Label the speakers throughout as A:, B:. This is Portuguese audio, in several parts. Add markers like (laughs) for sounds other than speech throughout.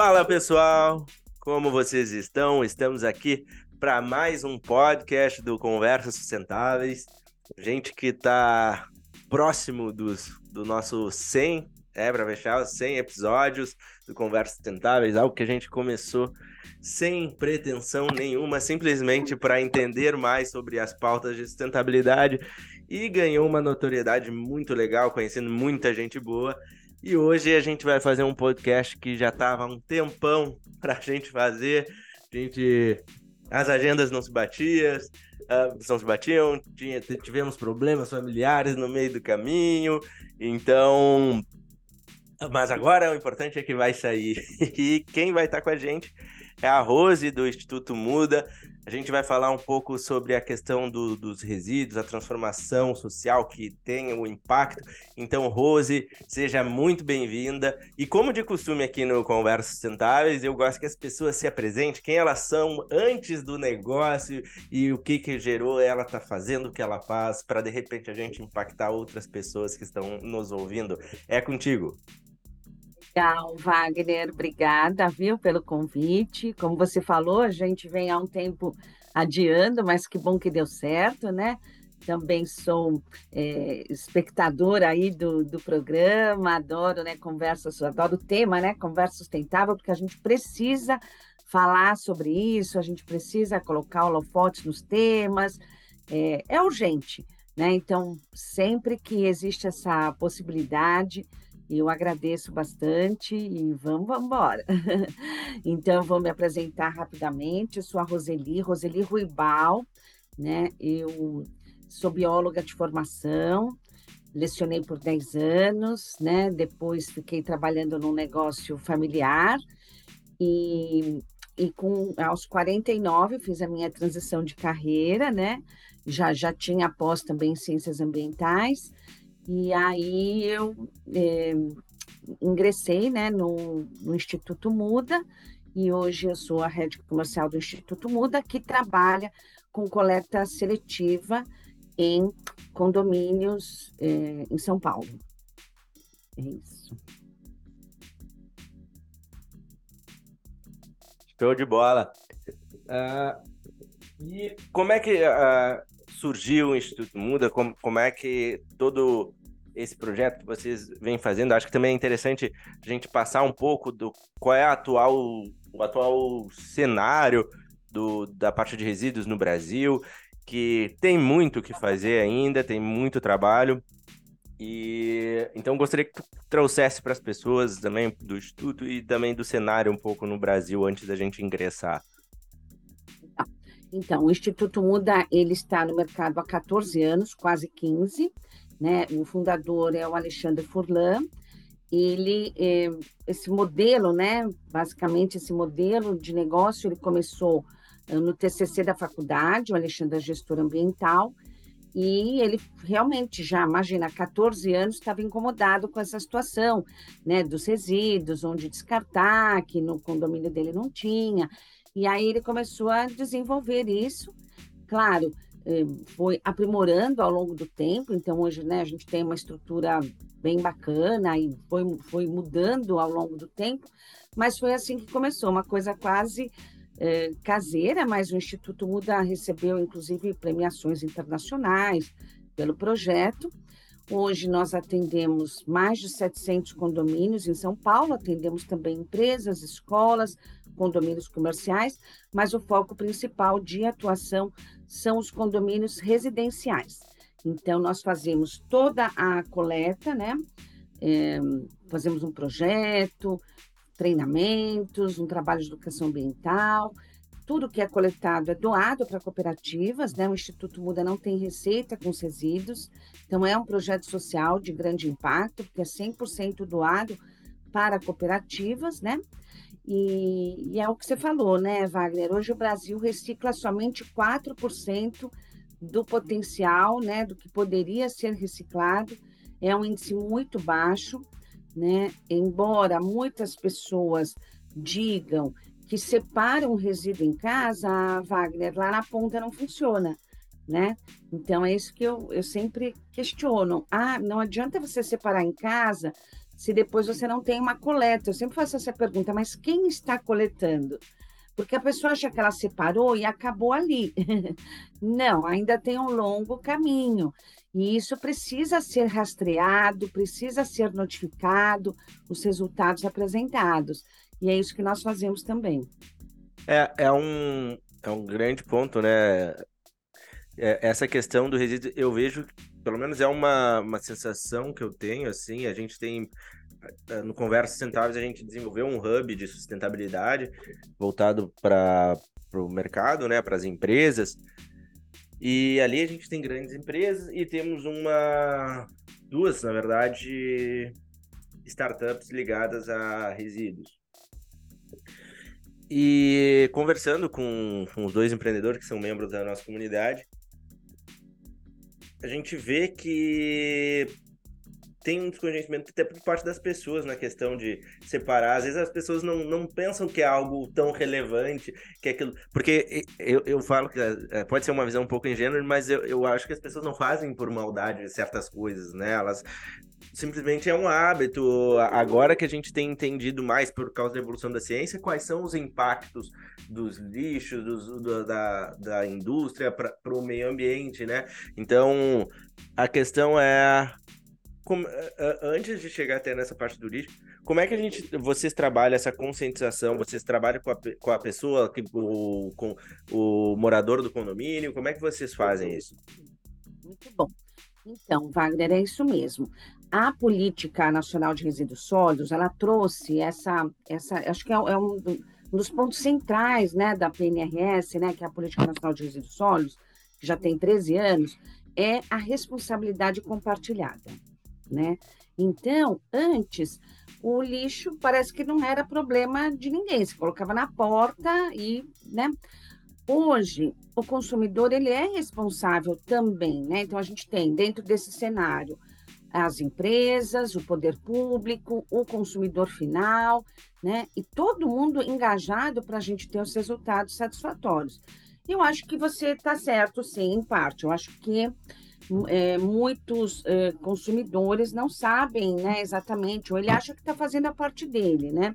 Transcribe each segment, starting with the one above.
A: Fala pessoal, como vocês estão? Estamos aqui para mais um podcast do Conversas Sustentáveis. Gente que está próximo dos, do nosso 100, é, para fechar os 100 episódios do Conversas Sustentáveis, algo que a gente começou sem pretensão nenhuma, simplesmente para entender mais sobre as pautas de sustentabilidade e ganhou uma notoriedade muito legal, conhecendo muita gente boa. E hoje a gente vai fazer um podcast que já estava um tempão (laughs) para a gente fazer. A gente, as agendas não se batiam, uh, não se batiam, tinha, tivemos problemas familiares no meio do caminho. Então, mas agora o importante é que vai sair. (laughs) E quem vai estar com a gente é a Rose do Instituto Muda. A gente vai falar um pouco sobre a questão do, dos resíduos, a transformação social que tem o impacto. Então, Rose, seja muito bem-vinda. E como de costume aqui no Conversas Sustentáveis, eu gosto que as pessoas se apresentem, quem elas são antes do negócio e o que que gerou ela tá fazendo o que ela faz, para de repente a gente impactar outras pessoas que estão nos ouvindo. É contigo.
B: Legal, Wagner, obrigada, viu, pelo convite. Como você falou, a gente vem há um tempo adiando, mas que bom que deu certo, né? Também sou é, espectadora aí do, do programa, adoro, né, conversas, adoro o tema, né, conversa sustentável, porque a gente precisa falar sobre isso, a gente precisa colocar holofotes nos temas, é, é urgente, né? Então, sempre que existe essa possibilidade, eu agradeço bastante e vamos, vamos embora. (laughs) então, vou me apresentar rapidamente. Eu sou a Roseli, Roseli Ruibal, né? Eu sou bióloga de formação, lecionei por 10 anos, né? Depois fiquei trabalhando num negócio familiar e, e com aos 49 fiz a minha transição de carreira, né? Já, já tinha pós também em ciências ambientais e aí eu é, ingressei né, no, no Instituto Muda, e hoje eu sou a rede comercial do Instituto Muda, que trabalha com coleta seletiva em condomínios é, em São Paulo. É isso.
A: Show de bola. Uh, e como é que uh, surgiu o Instituto Muda? Como, como é que todo esse projeto que vocês vêm fazendo. Acho que também é interessante a gente passar um pouco do qual é atual, o atual cenário do, da parte de resíduos no Brasil, que tem muito o que fazer ainda, tem muito trabalho. E então gostaria que tu trouxesse para as pessoas também do Instituto e também do cenário um pouco no Brasil antes da gente ingressar.
B: Então, o Instituto Muda, ele está no mercado há 14 anos, quase 15, né? O fundador é o Alexandre Furlan. Ele, é, esse modelo, né? Basicamente, esse modelo de negócio, ele começou eh, no TCC da faculdade, o Alexandre é gestor ambiental, e ele realmente já, imagina, há 14 anos estava incomodado com essa situação, né, dos resíduos, onde descartar, que no condomínio dele não tinha, e aí ele começou a desenvolver isso, claro, eh, foi aprimorando ao longo do tempo, então hoje né, a gente tem uma estrutura bem bacana e foi, foi mudando ao longo do tempo, mas foi assim que começou, uma coisa quase eh, caseira, mas o Instituto Muda recebeu inclusive premiações internacionais pelo projeto. Hoje nós atendemos mais de 700 condomínios em São Paulo, atendemos também empresas, escolas, condomínios comerciais, mas o foco principal de atuação são os condomínios residenciais. Então, nós fazemos toda a coleta, né? É, fazemos um projeto, treinamentos, um trabalho de educação ambiental. Tudo que é coletado é doado para cooperativas, né? O Instituto Muda não tem receita com os resíduos, então é um projeto social de grande impacto, porque é 100% doado para cooperativas, né? E, e, é o que você falou, né, Wagner? Hoje o Brasil recicla somente 4% do potencial, né, do que poderia ser reciclado. É um índice muito baixo, né? Embora muitas pessoas digam que separam o resíduo em casa, a Wagner, lá na ponta não funciona, né? Então é isso que eu, eu sempre questiono. Ah, não adianta você separar em casa se depois você não tem uma coleta. Eu sempre faço essa pergunta, mas quem está coletando? Porque a pessoa acha que ela separou e acabou ali. (laughs) não, ainda tem um longo caminho. E isso precisa ser rastreado, precisa ser notificado, os resultados apresentados. E é isso que nós fazemos também.
A: É, é, um, é um grande ponto, né? É, essa questão do resíduo, eu vejo, pelo menos é uma, uma sensação que eu tenho, assim, a gente tem é, no Conversas Sustentáveis a gente desenvolveu um hub de sustentabilidade voltado para o mercado, né, para as empresas, e ali a gente tem grandes empresas e temos uma, duas, na verdade, startups ligadas a resíduos. E conversando com, com os dois empreendedores que são membros da nossa comunidade, a gente vê que tem um desconhecimento até por parte das pessoas na questão de separar. Às vezes as pessoas não, não pensam que é algo tão relevante, que é aquilo. Porque eu, eu falo que é, pode ser uma visão um pouco ingênua, mas eu, eu acho que as pessoas não fazem por maldade certas coisas, né? Elas simplesmente é um hábito. Agora que a gente tem entendido mais por causa da evolução da ciência, quais são os impactos dos lixos, dos, do, da, da indústria para o meio ambiente, né? Então, a questão é como, antes de chegar até nessa parte do lixo, como é que a gente, vocês trabalham essa conscientização? Vocês trabalham com a, com a pessoa, o, com o morador do condomínio? Como é que vocês fazem isso?
B: Muito bom. Então, Wagner, é isso mesmo. A Política Nacional de Resíduos Sólidos, ela trouxe essa, essa acho que é, é um, dos pontos centrais né, da PNRS, né, que é a Política Nacional de Resíduos Sólidos, que já tem 13 anos, é a responsabilidade compartilhada né? Então, antes, o lixo parece que não era problema de ninguém, se colocava na porta e, né? Hoje, o consumidor ele é responsável também, né? Então a gente tem dentro desse cenário as empresas, o poder público, o consumidor final, né? E todo mundo engajado para a gente ter os resultados satisfatórios. Eu acho que você está certo, sim, em parte. Eu acho que é, muitos é, consumidores não sabem né, exatamente, ou ele acha que está fazendo a parte dele, né?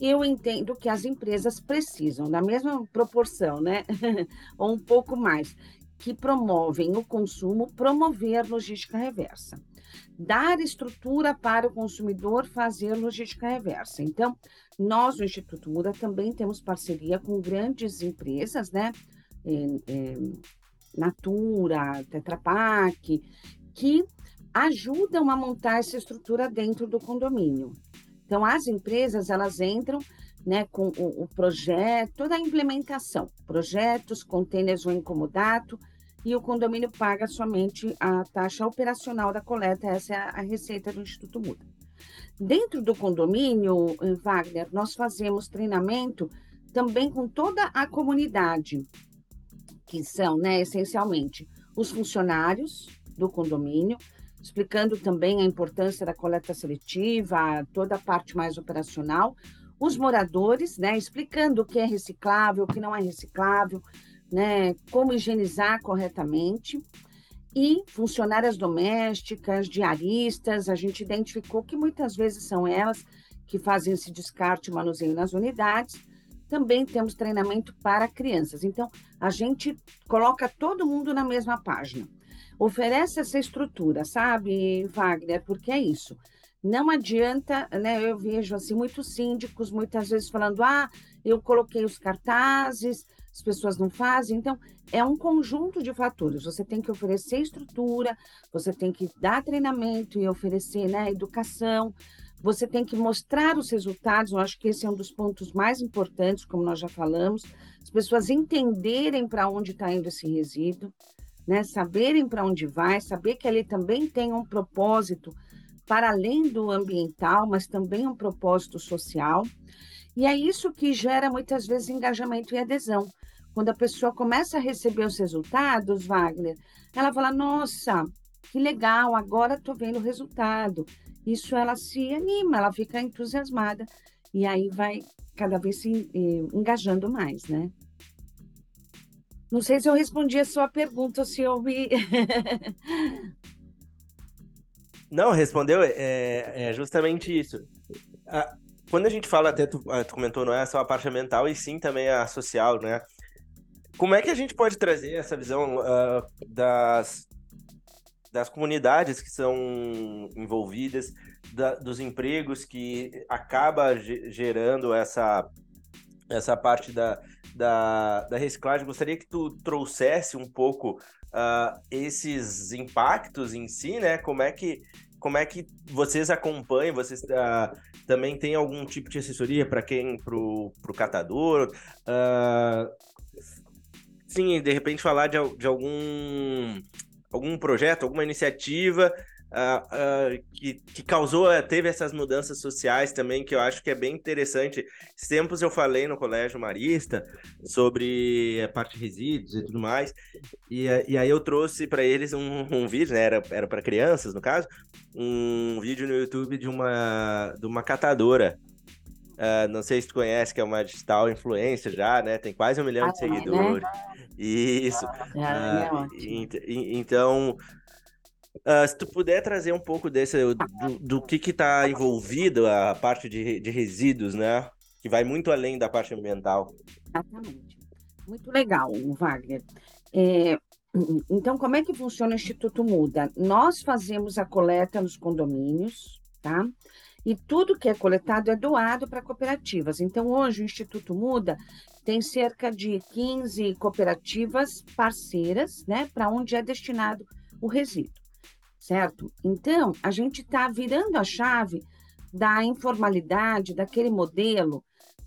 B: Eu entendo que as empresas precisam, na mesma proporção, né? (laughs) ou um pouco mais, que promovem o consumo, promover logística reversa. Dar estrutura para o consumidor fazer logística reversa. Então, nós, o Instituto Muda, também temos parceria com grandes empresas, né? É, Natura, Tetra Pak, que ajudam a montar essa estrutura dentro do condomínio. Então, as empresas, elas entram né, com o, o projeto, toda a implementação, projetos, containers ou incomodato, e o condomínio paga somente a taxa operacional da coleta, essa é a, a receita do Instituto Muda. Dentro do condomínio, eh, Wagner, nós fazemos treinamento também com toda a comunidade, que são, né, essencialmente, os funcionários do condomínio, explicando também a importância da coleta seletiva, toda a parte mais operacional, os moradores, né, explicando o que é reciclável, o que não é reciclável, né, como higienizar corretamente, e funcionárias domésticas, diaristas, a gente identificou que muitas vezes são elas que fazem esse descarte e manuseio nas unidades, também temos treinamento para crianças. Então, a gente coloca todo mundo na mesma página. Oferece essa estrutura, sabe, Wagner? Porque é isso. Não adianta, né? Eu vejo assim muitos síndicos muitas vezes falando: "Ah, eu coloquei os cartazes, as pessoas não fazem". Então, é um conjunto de fatores. Você tem que oferecer estrutura, você tem que dar treinamento e oferecer, né, educação, você tem que mostrar os resultados, eu acho que esse é um dos pontos mais importantes, como nós já falamos, as pessoas entenderem para onde está indo esse resíduo, né? saberem para onde vai, saber que ele também tem um propósito para além do ambiental, mas também um propósito social. E é isso que gera muitas vezes engajamento e adesão. Quando a pessoa começa a receber os resultados, Wagner, ela fala: Nossa, que legal, agora estou vendo o resultado isso ela se anima, ela fica entusiasmada e aí vai cada vez se eh, engajando mais, né? Não sei se eu respondi a sua pergunta, se eu me. (laughs)
A: Não, respondeu, é, é justamente isso. A, quando a gente fala, até tu, ah, tu, comentou, não é só a parte mental, e sim também a social, né? Como é que a gente pode trazer essa visão uh, das, das comunidades que são envolvidas, da, dos empregos que acaba gerando essa, essa parte da, da, da reciclagem? Gostaria que tu trouxesse um pouco uh, esses impactos em si, né? Como é que como é que vocês acompanham? Vocês uh, também têm algum tipo de assessoria para quem, para o catador? Uh, sim, de repente falar de, de algum algum projeto, alguma iniciativa uh, uh, que, que causou, eh, teve essas mudanças sociais também, que eu acho que é bem interessante. Esses tempos eu falei no Colégio Marista sobre a parte de resíduos e tudo mais, e, eh, e aí eu trouxe para eles um, um, vídeo, né, era, para crianças no caso, um vídeo no YouTube de uma, de uma catadora Uh, não sei se tu conhece, que é uma digital influencer já, né? Tem quase um milhão ah, de é, seguidores. Né? Isso. Ah, uh, é então, Uh, se tu puder trazer um pouco desse, do, do que que tá envolvido a parte de, de resíduos, né? Que vai muito além da parte ambiental.
B: Exatamente. Muito legal, Wagner. É, então, como é que funciona o Instituto Muda? Nós fazemos a coleta nos condomínios, tá? E tudo que é coletado é doado para cooperativas. Então, hoje o Instituto Muda tem cerca de 15 cooperativas parceiras, né, para onde é destinado o resíduo certo? Então, a gente está virando a chave da informalidade, daquele modelo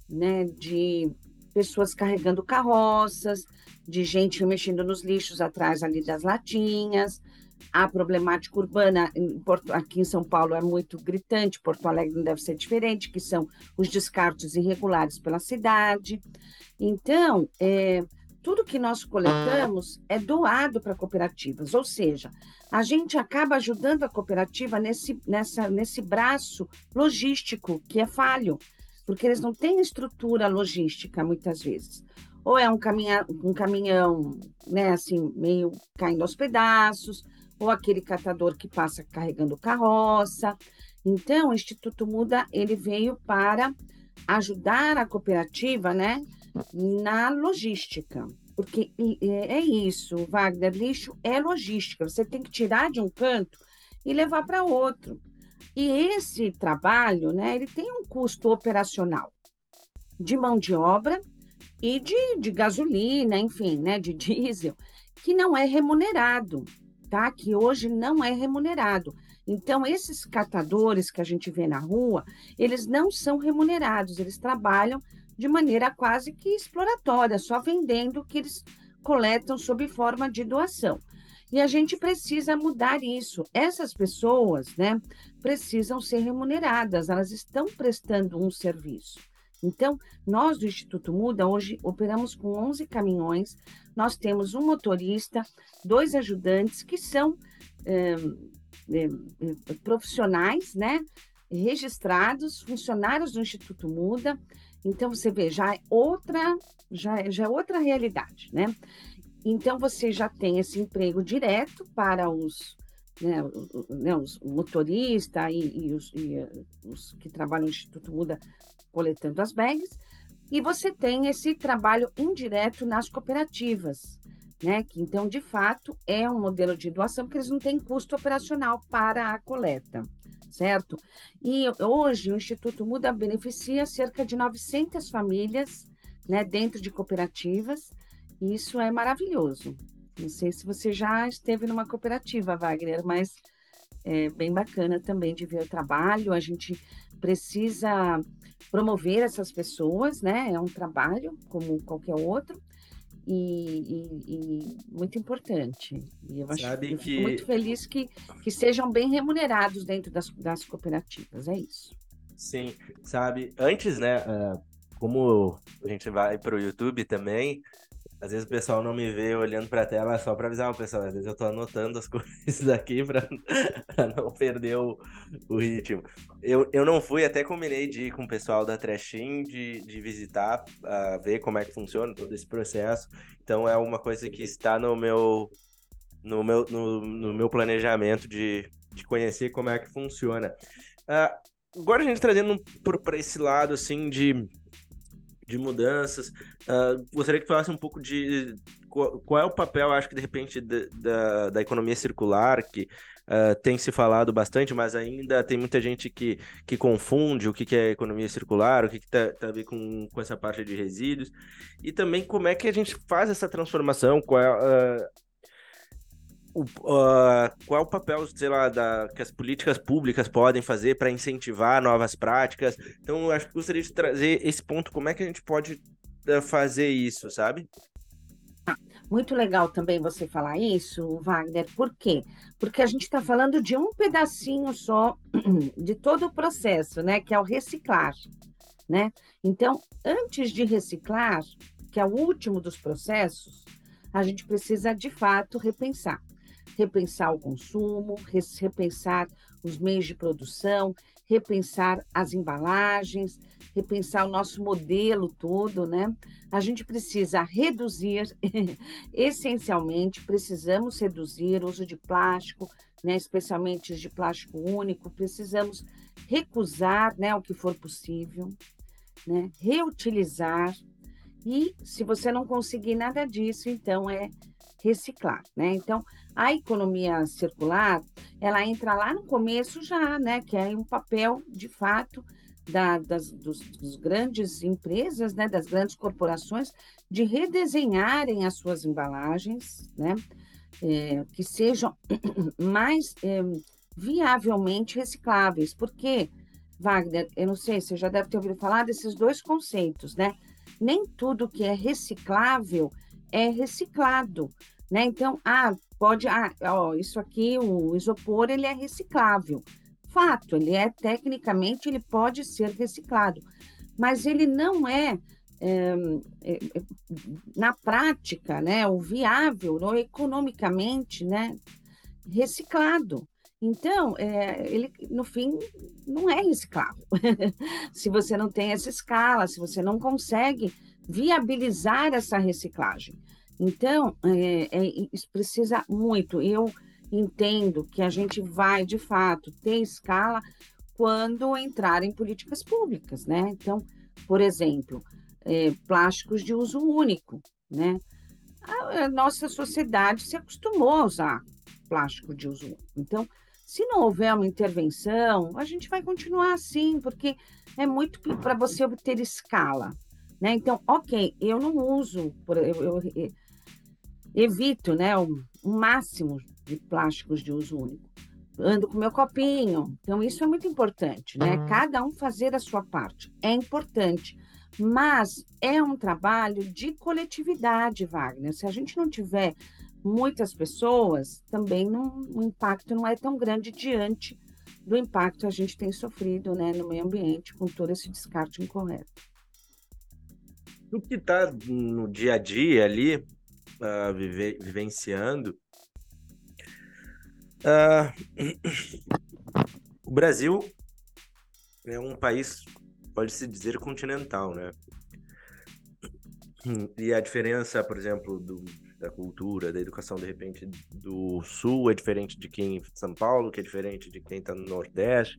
B: né, de pessoas carregando carroças, de gente mexendo nos lixos atrás ali das latinhas. A problemática urbana em Porto, aqui em São Paulo é muito gritante, Porto Alegre não deve ser diferente, que são os descartes irregulares pela cidade. Então, é, tudo que nós coletamos é doado para cooperativas, ou seja, a gente acaba ajudando a cooperativa nesse, nessa, nesse braço logístico que é falho, porque eles não têm estrutura logística muitas vezes. Ou é um, caminha, um caminhão, né, assim, meio caindo aos pedaços, ou aquele catador que passa carregando carroça. Então, o Instituto Muda, ele veio para ajudar a cooperativa, né, na logística. Porque é isso, Wagner, lixo é logística. Você tem que tirar de um canto e levar para outro. E esse trabalho, né, ele tem um custo operacional de mão de obra e de, de gasolina, enfim, né, de diesel, que não é remunerado, tá? Que hoje não é remunerado. Então, esses catadores que a gente vê na rua, eles não são remunerados, eles trabalham de maneira quase que exploratória, só vendendo o que eles coletam sob forma de doação. E a gente precisa mudar isso. Essas pessoas, né, precisam ser remuneradas, elas estão prestando um serviço. Então, nós do Instituto Muda hoje operamos com 11 caminhões, nós temos um motorista, dois ajudantes que são é, é, profissionais, né, registrados, funcionários do Instituto Muda, então você vê, já é outra, já, é, já é outra realidade, né? Então você já tem esse emprego direto para os, né, né, os motoristas e, e, os, e, os, que trabalham no Instituto Muda coletando as bags, e você tem esse trabalho indireto nas cooperativas, né? Que então, de fato, é um modelo de doação, porque eles não têm custo operacional para a coleta certo? E hoje o Instituto Muda beneficia cerca de 900 famílias né, dentro de cooperativas, e isso é maravilhoso. Não sei se você já esteve numa cooperativa, Wagner, mas é bem bacana também de ver o trabalho. A gente precisa promover essas pessoas, né? É um trabalho como qualquer outro e, e, e muito importante. E eu acho Sabe eu que... muito feliz que, que sejam bem remunerados dentro das, das cooperativas, é isso.
A: Sim, sabe, antes, né, uh, como a gente vai para o YouTube também, às vezes o pessoal não me vê olhando para a tela só para avisar o pessoal. Às vezes eu estou anotando as (laughs) coisas aqui para (laughs) não perder o, o ritmo. Eu, eu não fui, até combinei de ir com o pessoal da Trashing, de, de visitar, uh, ver como é que funciona todo esse processo. Então é uma coisa que está no meu, no meu, no, no meu planejamento de, de conhecer como é que funciona. Uh, agora a gente trazendo para esse lado assim de, de mudanças, uh, gostaria que falasse um pouco de qual, qual, é o papel, acho que de repente, da, da, da economia circular, que uh, tem se falado bastante, mas ainda tem muita gente que, que confunde o que, que é economia circular, o que, que tá, tá a ver com, com essa parte de resíduos, e também como é que a gente faz essa transformação, qual é, uh, o, uh, qual é o papel, sei lá, da, que as políticas públicas podem fazer para incentivar novas práticas. Então, eu acho que gostaria de trazer esse ponto, como é que a gente pode fazer isso, sabe?
B: Muito legal também você falar isso, Wagner. Por quê? Porque a gente está falando de um pedacinho só (clears throat) de todo o processo, né? Que é o reciclar, né? Então, antes de reciclar, que é o último dos processos, a gente precisa de fato repensar. Repensar o consumo, repensar os meios de produção, repensar as embalagens, repensar o nosso modelo todo, né? A gente precisa reduzir, (laughs) essencialmente, precisamos reduzir o uso de plástico, né? especialmente de plástico único, precisamos recusar né, o que for possível, né? reutilizar, e se você não conseguir nada disso, então é reciclar, né? Então, a economia circular, ela entra lá no começo já, né? Que é um papel, de fato, da, das dos, dos, grandes empresas, né? Das grandes corporações, de redesenharem as suas embalagens, né? É, que sejam (clears throat) mais é, viavelmente recicláveis. Porque, Wagner, eu não sei, você já deve ter ouvido falar desses dois conceitos, né? Nem tudo que é reciclável é reciclado, né? Então, ah, pode, ah, ó, isso aqui, o isopor, ele é reciclável. Fato, ele é, tecnicamente, ele pode ser reciclado, mas ele não é, é, é na prática, né, o viável, ou economicamente, né, reciclado. Então, é, ele, no fim, não é reciclável. (laughs) se você não tem essa escala, se você não consegue viabilizar essa reciclagem. Então, é, é, isso precisa muito. Eu entendo que a gente vai, de fato, ter escala quando entrar em políticas públicas, né? Então, por exemplo, é, plásticos de uso único, né? A, a, nossa sociedade se acostumou a usar plástico de uso único. Então, se não houver uma intervenção, a gente vai continuar assim, porque é muito para você obter escala, né? Então, ok, eu não uso, eu, eu, evito né, o, o máximo de plásticos de uso único. Ando com meu copinho. Então, isso é muito importante, né? Uhum. Cada um fazer a sua parte. É importante. Mas é um trabalho de coletividade, Wagner. Se a gente não tiver muitas pessoas, também não, o impacto não é tão grande diante do impacto que a gente tem sofrido né, no meio ambiente com todo esse descarte incorreto.
A: O que está no dia a dia ali, uh, vive, vivenciando. Uh, o Brasil é um país, pode-se dizer, continental, né? E a diferença, por exemplo, do, da cultura, da educação, de repente, do Sul é diferente de quem em São Paulo, que é diferente de quem está no Nordeste.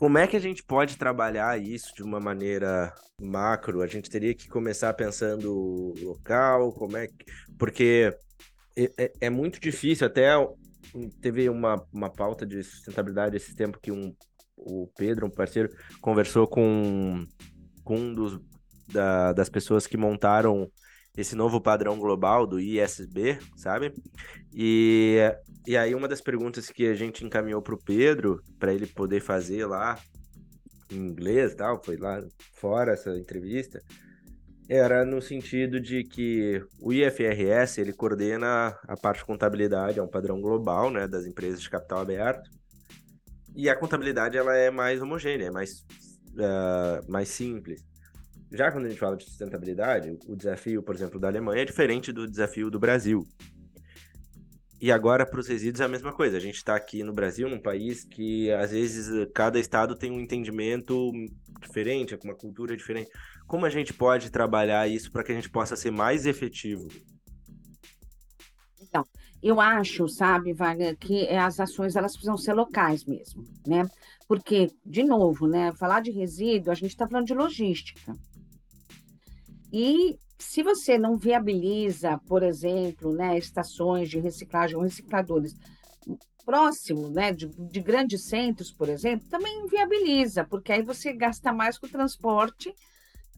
A: Como é que a gente pode trabalhar isso de uma maneira macro? A gente teria que começar pensando local, como é que... Porque é, é, é muito difícil, até teve uma, uma pauta de sustentabilidade esse tempo que um, o Pedro, um parceiro, conversou com, com um dos, da, das pessoas que montaram esse novo padrão global do ISB, sabe? E, e aí uma das perguntas que a gente encaminhou para o Pedro, para ele poder fazer lá em inglês tal, foi lá fora essa entrevista, era no sentido de que o IFRS, ele coordena a parte de contabilidade, é um padrão global, né, das empresas de capital aberto, e a contabilidade ela é mais homogênea, é mais, uh, mais simples já quando a gente fala de sustentabilidade, o desafio, por exemplo, da Alemanha é diferente do desafio do Brasil. E agora, para os resíduos, é a mesma coisa. A gente está aqui no Brasil, num país que, às vezes, cada estado tem um entendimento diferente, com uma cultura diferente. Como a gente pode trabalhar isso para que a gente possa ser mais efetivo?
B: Então, eu acho, sabe, Wagner, que as ações elas precisam ser locais mesmo, né? Porque, de novo, né, falar de resíduo, a gente está falando de logística. E se você não viabiliza, por exemplo, né, estações de reciclagem ou recicladores próximo né, de, de grandes centros, por exemplo, também viabiliza, porque aí você gasta mais com o transporte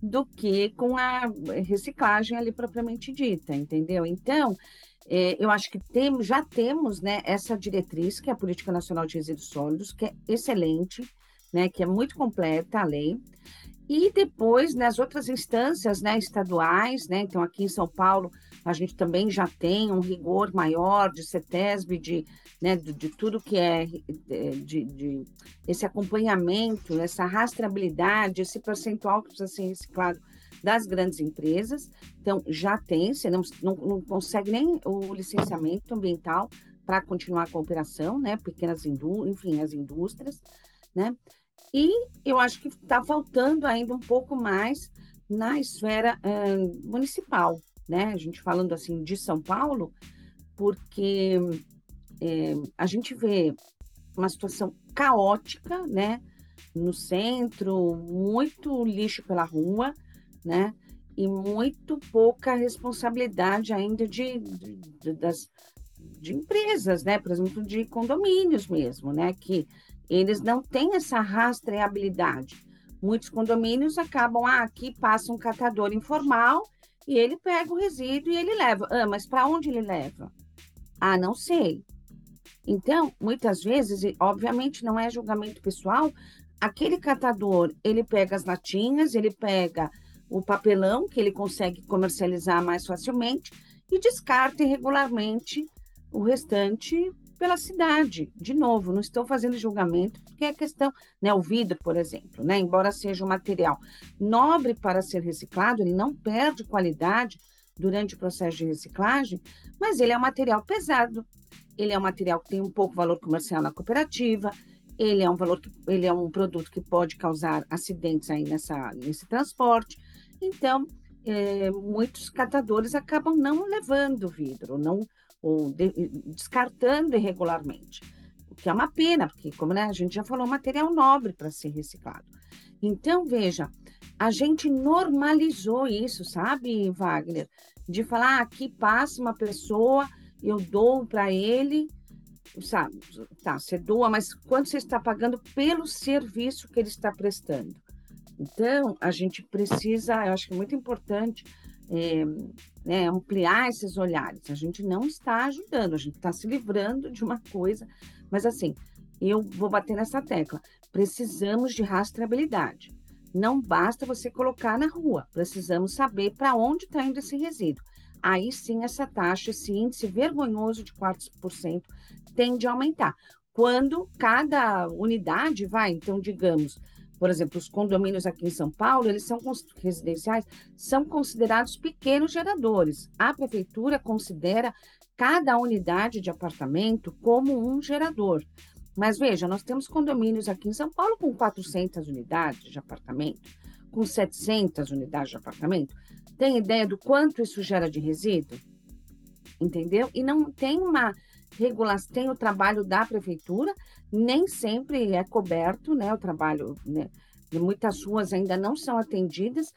B: do que com a reciclagem ali propriamente dita, entendeu? Então, é, eu acho que tem, já temos né, essa diretriz, que é a Política Nacional de Resíduos Sólidos, que é excelente, né, que é muito completa a lei, e depois, nas outras instâncias né, estaduais, né, então aqui em São Paulo, a gente também já tem um rigor maior de CETESB, de, né, de, de tudo que é de, de, esse acompanhamento, essa rastreabilidade, esse percentual que precisa ser reciclado das grandes empresas. Então, já tem, você não, não, não consegue nem o licenciamento ambiental para continuar a operação, né? Pequenas indústrias, enfim, as indústrias, né? E eu acho que está faltando ainda um pouco mais na esfera municipal, né? A gente falando assim de São Paulo, porque é, a gente vê uma situação caótica, né? No centro, muito lixo pela rua, né? E muito pouca responsabilidade ainda de, de, de das, de empresas, né? Por exemplo, de condomínios mesmo, né? Que eles não têm essa rastreabilidade. Muitos condomínios acabam, ah, aqui passa um catador informal e ele pega o resíduo e ele leva. Ah, mas para onde ele leva? Ah, não sei. Então, muitas vezes, obviamente não é julgamento pessoal, aquele catador, ele pega as latinhas, ele pega o papelão que ele consegue comercializar mais facilmente e descarta irregularmente o restante pela cidade. De novo, não estou fazendo julgamento, porque é questão, né, o vidro, por exemplo, né, embora seja um material nobre para ser reciclado, ele não perde qualidade durante o processo de reciclagem, mas ele é um material pesado, ele é um material que tem um pouco valor comercial na cooperativa, ele é um valor ele é um produto que pode causar acidentes aí nessa, nesse transporte. Então, é, muitos catadores acabam não levando vidro, não ou de, descartando irregularmente. O que é uma pena, porque, como né, a gente já falou, material nobre para ser reciclado. Então, veja, a gente normalizou isso, sabe, Wagner? De falar, ah, aqui passa uma pessoa, eu dou para ele, sabe? Tá, você doa, mas quanto você está pagando pelo serviço que ele está prestando? Então, a gente precisa, eu acho que é muito importante é, né, ampliar esses olhares. A gente não está ajudando, a gente está se livrando de uma coisa, mas assim, eu vou bater nessa tecla. Precisamos de rastreabilidade. Não basta você colocar na rua, precisamos saber para onde está indo esse resíduo. Aí sim, essa taxa, esse índice vergonhoso de 4% tende a aumentar. Quando cada unidade vai, então, digamos, por exemplo, os condomínios aqui em São Paulo, eles são residenciais, são considerados pequenos geradores. A prefeitura considera cada unidade de apartamento como um gerador. Mas veja, nós temos condomínios aqui em São Paulo com 400 unidades de apartamento, com 700 unidades de apartamento. Tem ideia do quanto isso gera de resíduo? Entendeu? E não tem uma regulação, tem o trabalho da prefeitura, nem sempre é coberto, né? O trabalho, né? Muitas ruas ainda não são atendidas,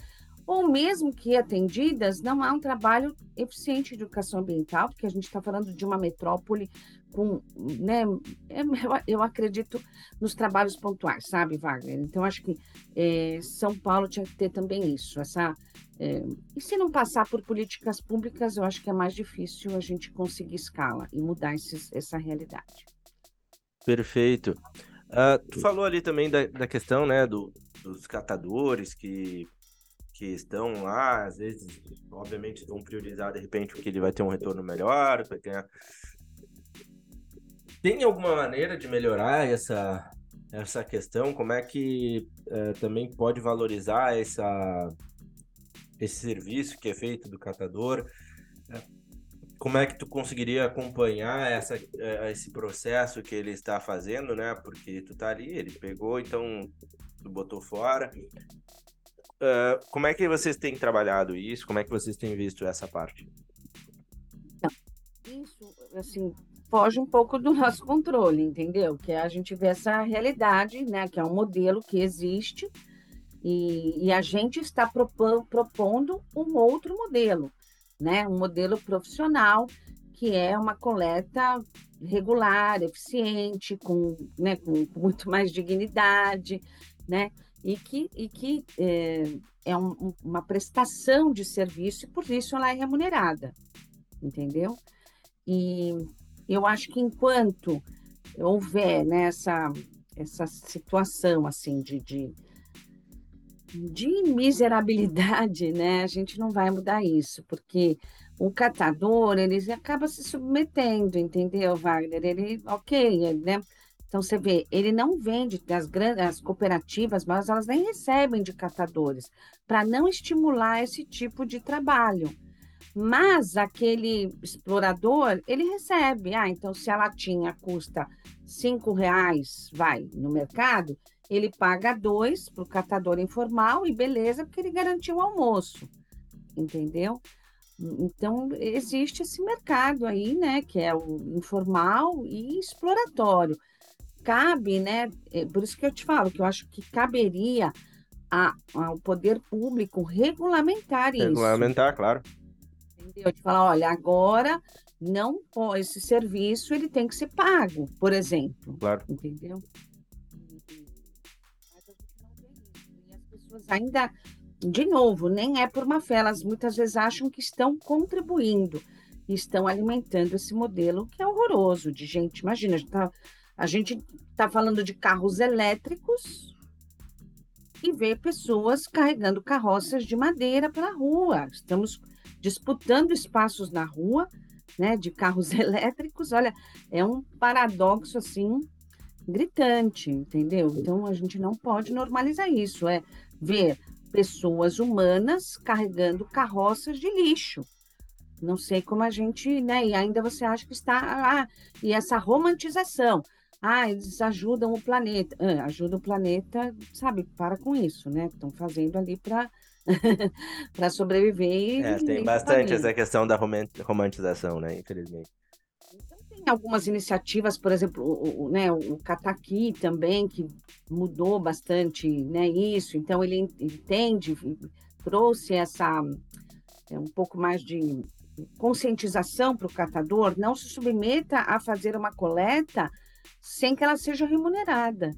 B: ou mesmo que atendidas, não há um trabalho eficiente de educação ambiental, porque a gente está falando de uma metrópole com, né, é, eu acredito nos trabalhos pontuais, sabe, Wagner? Então, acho que é, São Paulo tinha que ter também isso, essa... É, e se não passar por políticas públicas, eu acho que é mais difícil a gente conseguir escala e mudar esses, essa realidade.
A: Perfeito. Uh, tu falou ali também da, da questão, né, do, dos catadores que que estão lá, às vezes, obviamente, vão priorizar de repente porque ele vai ter um retorno melhor, vai ganhar. Tem alguma maneira de melhorar essa, essa questão? Como é que é, também pode valorizar essa, esse serviço que é feito do catador? É, como é que tu conseguiria acompanhar essa, é, esse processo que ele está fazendo, né? Porque tu tá ali, ele pegou, então tu botou fora. Uh, como é que vocês têm trabalhado isso? Como é que vocês têm visto essa parte?
B: Isso, assim, foge um pouco do (laughs) nosso controle, entendeu? Que é a gente vê essa realidade, né? Que é um modelo que existe e, e a gente está propondo, propondo um outro modelo, né? Um modelo profissional que é uma coleta regular, eficiente, com, né, com muito mais dignidade, né? E que, e que é, é um, uma prestação de serviço e por isso ela é remunerada, entendeu? E eu acho que enquanto houver né, essa situação assim de, de, de miserabilidade, né, a gente não vai mudar isso, porque o catador, ele acaba se submetendo, entendeu, Wagner? Ele, ok, né? Então, você vê, ele não vende, as, grandes, as cooperativas, mas elas nem recebem de catadores, para não estimular esse tipo de trabalho. Mas aquele explorador, ele recebe. Ah, então, se a latinha custa cinco reais, vai, no mercado, ele paga dois para o catador informal e beleza, porque ele garantiu o almoço, entendeu? Então, existe esse mercado aí, né, que é o informal e exploratório. Cabe, né, é, por isso que eu te falo, que eu acho que caberia a, ao poder público regulamentar,
A: isso. Regulamentar, claro.
B: Entendeu? De falar, olha, agora não esse serviço ele tem que ser pago, por exemplo.
A: Claro.
B: Entendeu? Mas a gente não vê isso. E as pessoas ainda de novo, nem é por má fé, elas muitas vezes acham que estão contribuindo, estão alimentando esse modelo que é horroroso de gente. Imagina, a gente está tá falando de carros elétricos e vê pessoas carregando carroças de madeira pela rua. Estamos disputando espaços na rua, né, de carros (laughs) elétricos. Olha, é um paradoxo assim gritante, entendeu? Então a gente não pode normalizar isso, é ver pessoas humanas carregando carroças de lixo. Não sei como a gente, né? E ainda você acha que está. Ah, e essa romantização. Ah, eles ajudam o planeta. Ah, ajuda o planeta, sabe? Para com isso, né? Estão fazendo ali para (laughs) para sobreviver.
A: É, tem bastante essa questão da romantização, né? Infelizmente
B: algumas iniciativas, por exemplo, o, o, né, o Kataki também, que mudou bastante né, isso, então ele entende, trouxe essa é, um pouco mais de conscientização para o catador, não se submeta a fazer uma coleta sem que ela seja remunerada.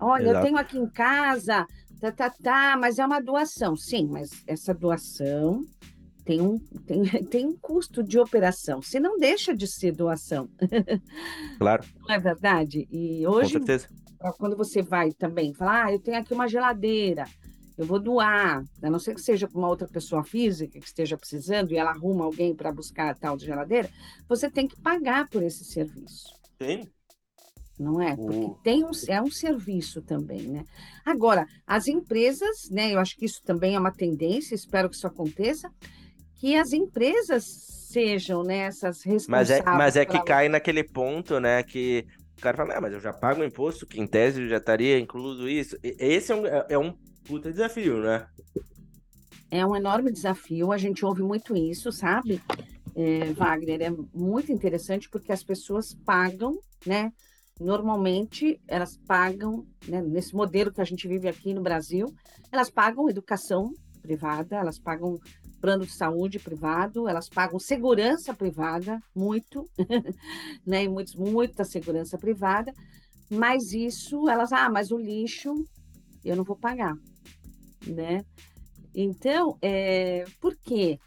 B: Olha, Exato. eu tenho aqui em casa, tá, tá, tá, mas é uma doação. Sim, mas essa doação tem um, tem, (laughs) tem um custo de operação, se não deixa de ser doação. (laughs)
A: Claro.
B: Não é verdade? E hoje, quando você vai também falar, ah, eu tenho aqui uma geladeira, eu vou doar, a não ser que seja para uma outra pessoa física que esteja precisando e ela arruma alguém para buscar a tal de geladeira, você tem que pagar por esse serviço.
A: Sim.
B: Não é? Porque tem um, é um serviço também, né? Agora, as empresas, né? Eu acho que isso também é uma tendência, espero que isso aconteça que as empresas sejam nessas né, responsáveis.
A: Mas é, mas é que cai naquele ponto, né, que o cara fala, ah, mas eu já pago o imposto, que em tese já estaria incluído isso. Esse é um, é, é um puta desafio, né?
B: É um enorme desafio, a gente ouve muito isso, sabe, é, Wagner? É muito interessante porque as pessoas pagam, né? Normalmente elas pagam, né, nesse modelo que a gente vive aqui no Brasil, elas pagam educação privada, elas pagam plano de saúde privado, elas pagam segurança privada, muito, (laughs) né? E muitos, muita segurança privada, mas isso, elas, ah, mas o lixo eu não vou pagar, né? Então, é, por quê?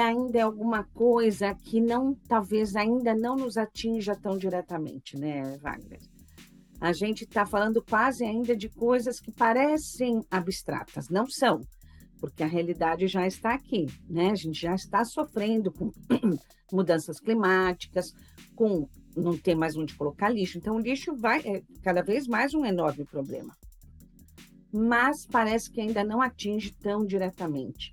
B: Ainda é alguma coisa que não, talvez ainda não nos atinja tão diretamente, né, Wagner? A gente está falando quase ainda de coisas que parecem abstratas, não são porque a realidade já está aqui, né? A gente já está sofrendo com (clears throat) mudanças climáticas, com não ter mais onde colocar lixo. Então, o lixo vai é cada vez mais um enorme problema. Mas parece que ainda não atinge tão diretamente.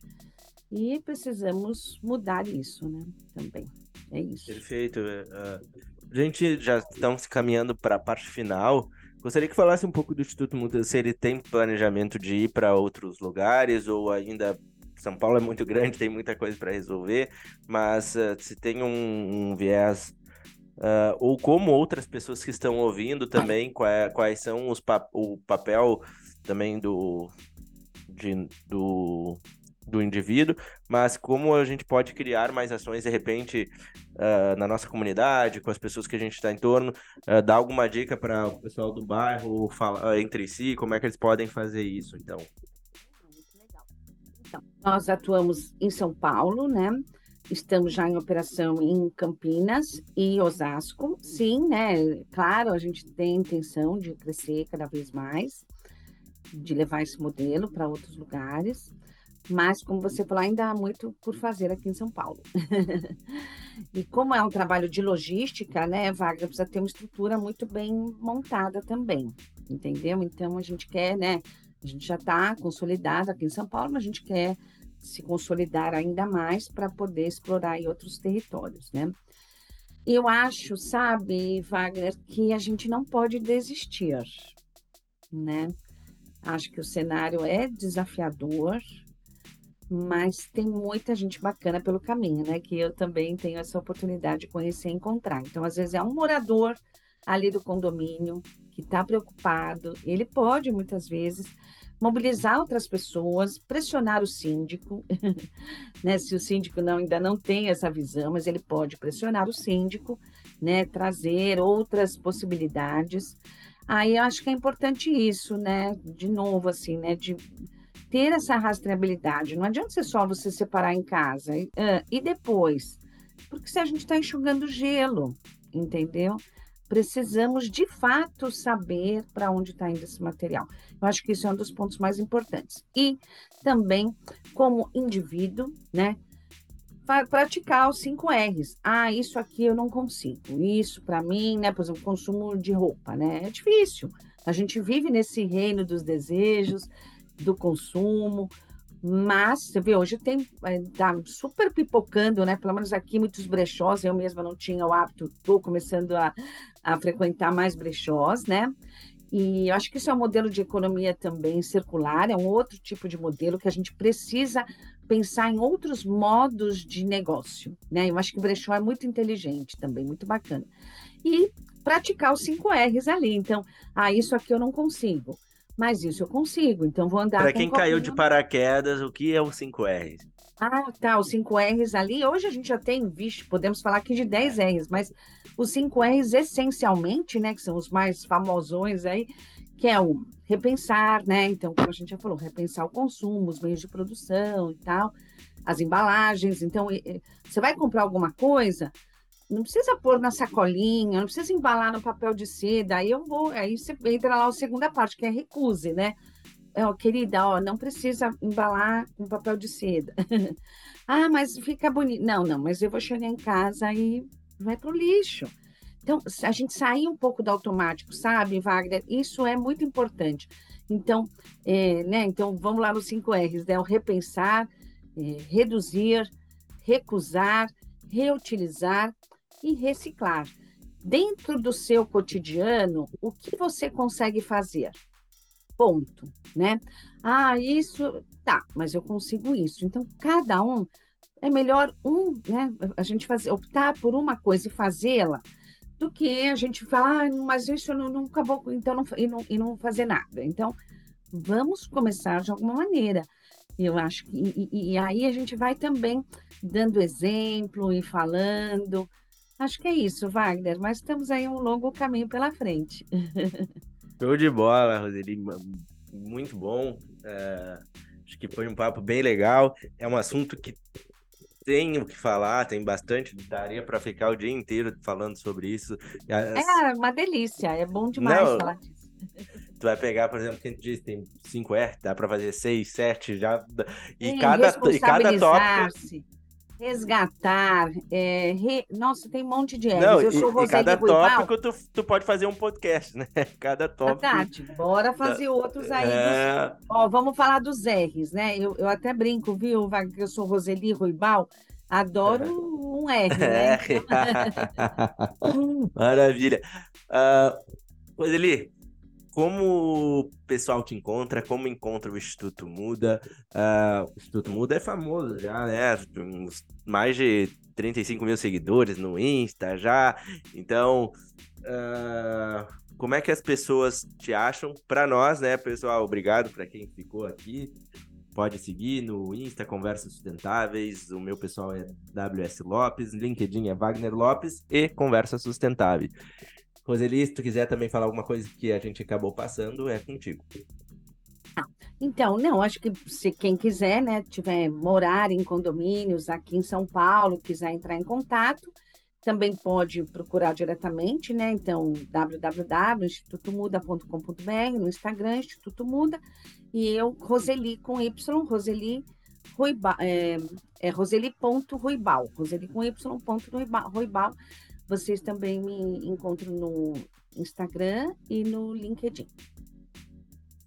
B: E precisamos mudar isso, né? Também. É isso.
A: Perfeito. Uh, a gente já estamos caminhando para a parte final. Gostaria que falasse um pouco do Instituto Muda, se ele tem planejamento de ir para outros lugares ou ainda São Paulo é muito grande, tem muita coisa para resolver, mas uh, se tem um, um viés Uh, ou como outras pessoas que estão ouvindo também, quais, quais são os pa o papel também do, de, do, do indivíduo, mas como a gente pode criar mais ações de repente uh, na nossa comunidade, com as pessoas que a gente está em torno, uh, dar alguma dica para o pessoal do bairro falar entre si, como é que eles podem fazer isso, então.
B: Então, nós atuamos em São Paulo, né? Estamos já em operação em Campinas e Osasco. Sim, né? Claro, a gente tem intenção de crescer cada vez mais, de levar esse modelo para outros lugares. Mas, como você falou, ainda há muito por fazer aqui em São Paulo. (laughs) e como é um trabalho de logística, né, Wagner, precisa ter uma estrutura muito bem montada também, entendeu? Então, a gente quer, né, a gente já está consolidado aqui em São Paulo, mas a gente quer se consolidar ainda mais para poder explorar outros territórios, né? Eu acho, sabe, Wagner, que a gente não pode desistir, né? Acho que o cenário é desafiador, mas tem muita gente bacana pelo caminho, né? Que eu também tenho essa oportunidade de conhecer e encontrar. Então, às vezes, é um morador ali do condomínio que está preocupado, ele pode muitas vezes mobilizar outras pessoas, pressionar o síndico, (laughs) né? Se o síndico não, ainda não tem essa visão, mas ele pode pressionar o síndico, né? Trazer outras possibilidades. Aí eu acho que é importante isso, né? De novo, assim, né? De ter essa rastreabilidade. Não adianta ser só você separar em casa. E depois? Porque se a gente está enxugando gelo, entendeu? precisamos de fato saber para onde está indo esse material. Eu acho que isso é um dos pontos mais importantes. E também, como indivíduo, né? Praticar os cinco R's. Ah, isso aqui eu não consigo. Isso para mim, né? Por exemplo, consumo de roupa, né? É difícil. A gente vive nesse reino dos desejos, do consumo, mas, você vê, hoje tem, eh, tá super pipocando, né? Pelo menos aqui, muitos brechós. Eu mesma não tinha o hábito, estou começando a, a frequentar mais brechós, né? E eu acho que isso é um modelo de economia também circular, é um outro tipo de modelo que a gente precisa pensar em outros modos de negócio, né? Eu acho que o brechó é muito inteligente também, muito bacana. E praticar os cinco R's ali. Então, ah, isso aqui eu não consigo mas isso eu consigo, então vou andar
A: Para quem caiu de paraquedas, o que é o 5Rs?
B: Ah, tá, os 5Rs ali, hoje a gente já tem, visto, podemos falar aqui de 10 Rs, mas os 5Rs essencialmente, né, que são os mais famosões aí, que é o repensar, né, então, como a gente já falou, repensar o consumo, os meios de produção e tal, as embalagens, então, você vai comprar alguma coisa, não precisa pôr na sacolinha, não precisa embalar no papel de seda. Aí eu vou, aí você entra lá a segunda parte, que é recuse, né? É, ó, querida, ó, não precisa embalar com papel de seda. (laughs) ah, mas fica bonito. Não, não, mas eu vou chegar em casa e vai para o lixo. Então, a gente sair um pouco do automático, sabe, Wagner? Isso é muito importante. Então, é, né? Então, vamos lá nos 5 R's, né? O repensar, é, reduzir, recusar, reutilizar e reciclar. Dentro do seu cotidiano, o que você consegue fazer? Ponto, né? Ah, isso, tá, mas eu consigo isso. Então, cada um é melhor um, né? A gente fazer, optar por uma coisa e fazê-la, do que a gente falar, ah, mas isso eu nunca vou, então não, e, não, e não fazer nada. Então, vamos começar de alguma maneira. Eu acho que, e, e aí a gente vai também dando exemplo e falando, Acho que é isso, Wagner, mas estamos aí um longo caminho pela frente.
A: Show de bola, Roseli. Muito bom. É, acho que foi um papo bem legal. É um assunto que tem o que falar, tem bastante, daria para ficar o dia inteiro falando sobre isso.
B: É uma delícia, é bom demais Não, falar disso.
A: Tu vai pegar, por exemplo, quem diz tem 5R, dá para fazer 6, 7 já. E, cada, e cada tópico
B: resgatar. É, re... Nossa, tem um monte de R's.
A: eu sou e, e cada tópico tu, tu pode fazer um podcast, né? (laughs) Cada tópico.
B: Verdade. Bora fazer outros aí. É... Dos... Ó, vamos falar dos R's, né? Eu, eu até brinco, viu, que eu sou Roseli Ruibal. Adoro um R, né? (laughs) (laughs)
A: Maravilha. Uh, Roseli, como o pessoal te encontra, como encontra o Instituto Muda. Uh, o Instituto Muda é famoso já, né? Mais de 35 mil seguidores no Insta já. Então, uh, como é que as pessoas te acham? Para nós, né, pessoal? Obrigado para quem ficou aqui. Pode seguir no Insta Conversas Sustentáveis. O meu pessoal é WS Lopes, LinkedIn é Wagner Lopes e Conversa Sustentável. Roseli, se tu quiser também falar alguma coisa que a gente acabou passando, é contigo.
B: Então, não, acho que se quem quiser, né, tiver morar em condomínios aqui em São Paulo, quiser entrar em contato, também pode procurar diretamente, né? Então, www.institutomuda.com.br, no Instagram, Instituto Muda, e eu, Roseli com Y, Roseli Ruibal, é, é roseli.ruibal, roseli com Y, ponto ruibal. Vocês também me encontram no Instagram e no LinkedIn.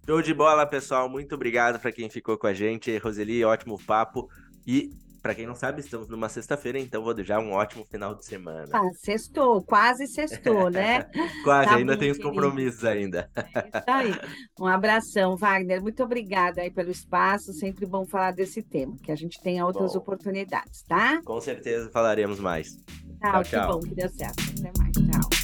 A: Show de bola, pessoal. Muito obrigado para quem ficou com a gente. Roseli, ótimo papo. E para quem não sabe, estamos numa sexta-feira, então vou desejar um ótimo final de semana.
B: Ah, sextou, quase sextou, né? (laughs)
A: quase, tá ainda tem os compromissos ainda.
B: É isso aí. Um abração, Wagner. Muito obrigada aí pelo espaço. Sempre bom falar desse tema, que a gente tenha outras bom, oportunidades, tá?
A: Com certeza falaremos mais.
B: Tchau, tchau, que bom que deu certo. Até mais, tchau.